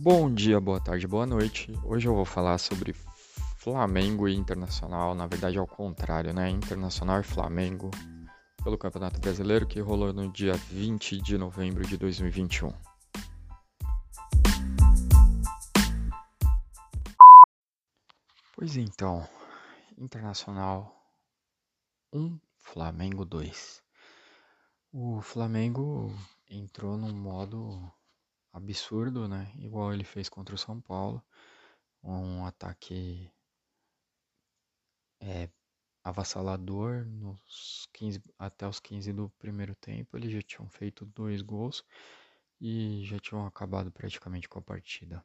Bom dia, boa tarde, boa noite. Hoje eu vou falar sobre Flamengo e Internacional, na verdade ao contrário, né? Internacional e Flamengo pelo Campeonato Brasileiro que rolou no dia 20 de novembro de 2021. Pois então, Internacional 1, Flamengo 2. O Flamengo entrou num modo absurdo, né? Igual ele fez contra o São Paulo. Um ataque é, avassalador nos 15, até os 15 do primeiro tempo. Eles já tinham feito dois gols e já tinham acabado praticamente com a partida.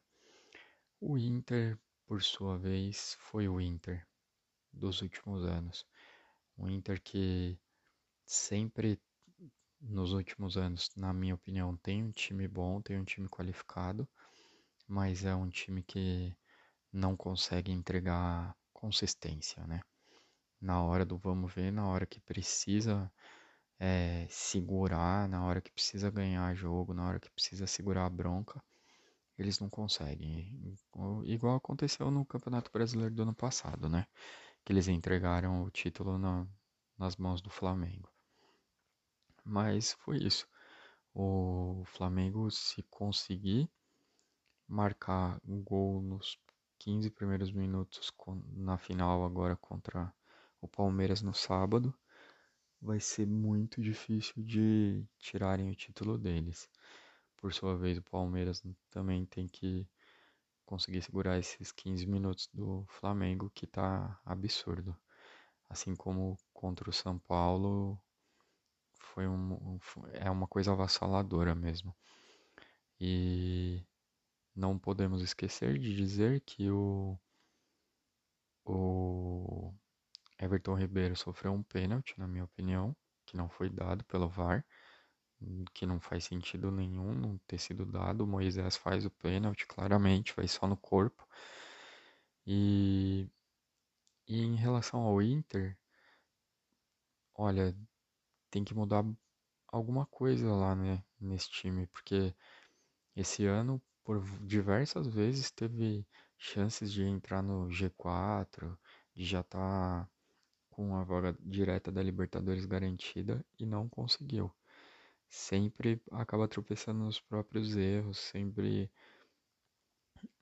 O Inter, por sua vez, foi o Inter dos últimos anos. O Inter que sempre nos últimos anos, na minha opinião, tem um time bom, tem um time qualificado, mas é um time que não consegue entregar consistência, né? Na hora do vamos ver, na hora que precisa é, segurar, na hora que precisa ganhar jogo, na hora que precisa segurar a bronca, eles não conseguem. Igual aconteceu no Campeonato Brasileiro do ano passado, né? Que eles entregaram o título na, nas mãos do Flamengo. Mas foi isso. O Flamengo, se conseguir marcar um gol nos 15 primeiros minutos na final agora contra o Palmeiras no sábado, vai ser muito difícil de tirarem o título deles. Por sua vez, o Palmeiras também tem que conseguir segurar esses 15 minutos do Flamengo, que tá absurdo. Assim como contra o São Paulo, foi um, é uma coisa avassaladora mesmo. E não podemos esquecer de dizer que o, o Everton Ribeiro sofreu um pênalti, na minha opinião, que não foi dado pelo VAR, que não faz sentido nenhum não ter sido dado. O Moisés faz o pênalti, claramente, vai só no corpo. E, e em relação ao Inter, olha, tem que mudar alguma coisa lá, né, nesse time, porque esse ano, por diversas vezes, teve chances de entrar no G4, de já estar tá com a vaga direta da Libertadores garantida e não conseguiu. Sempre acaba tropeçando nos próprios erros, sempre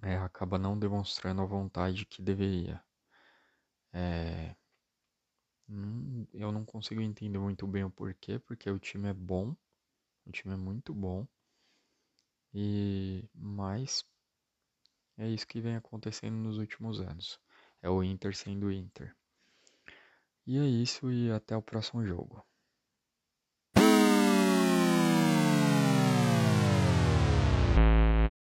é, acaba não demonstrando a vontade que deveria. É, Hum, eu não consigo entender muito bem o porquê, porque o time é bom, o time é muito bom. E mas é isso que vem acontecendo nos últimos anos. É o Inter sendo Inter. E é isso e até o próximo jogo.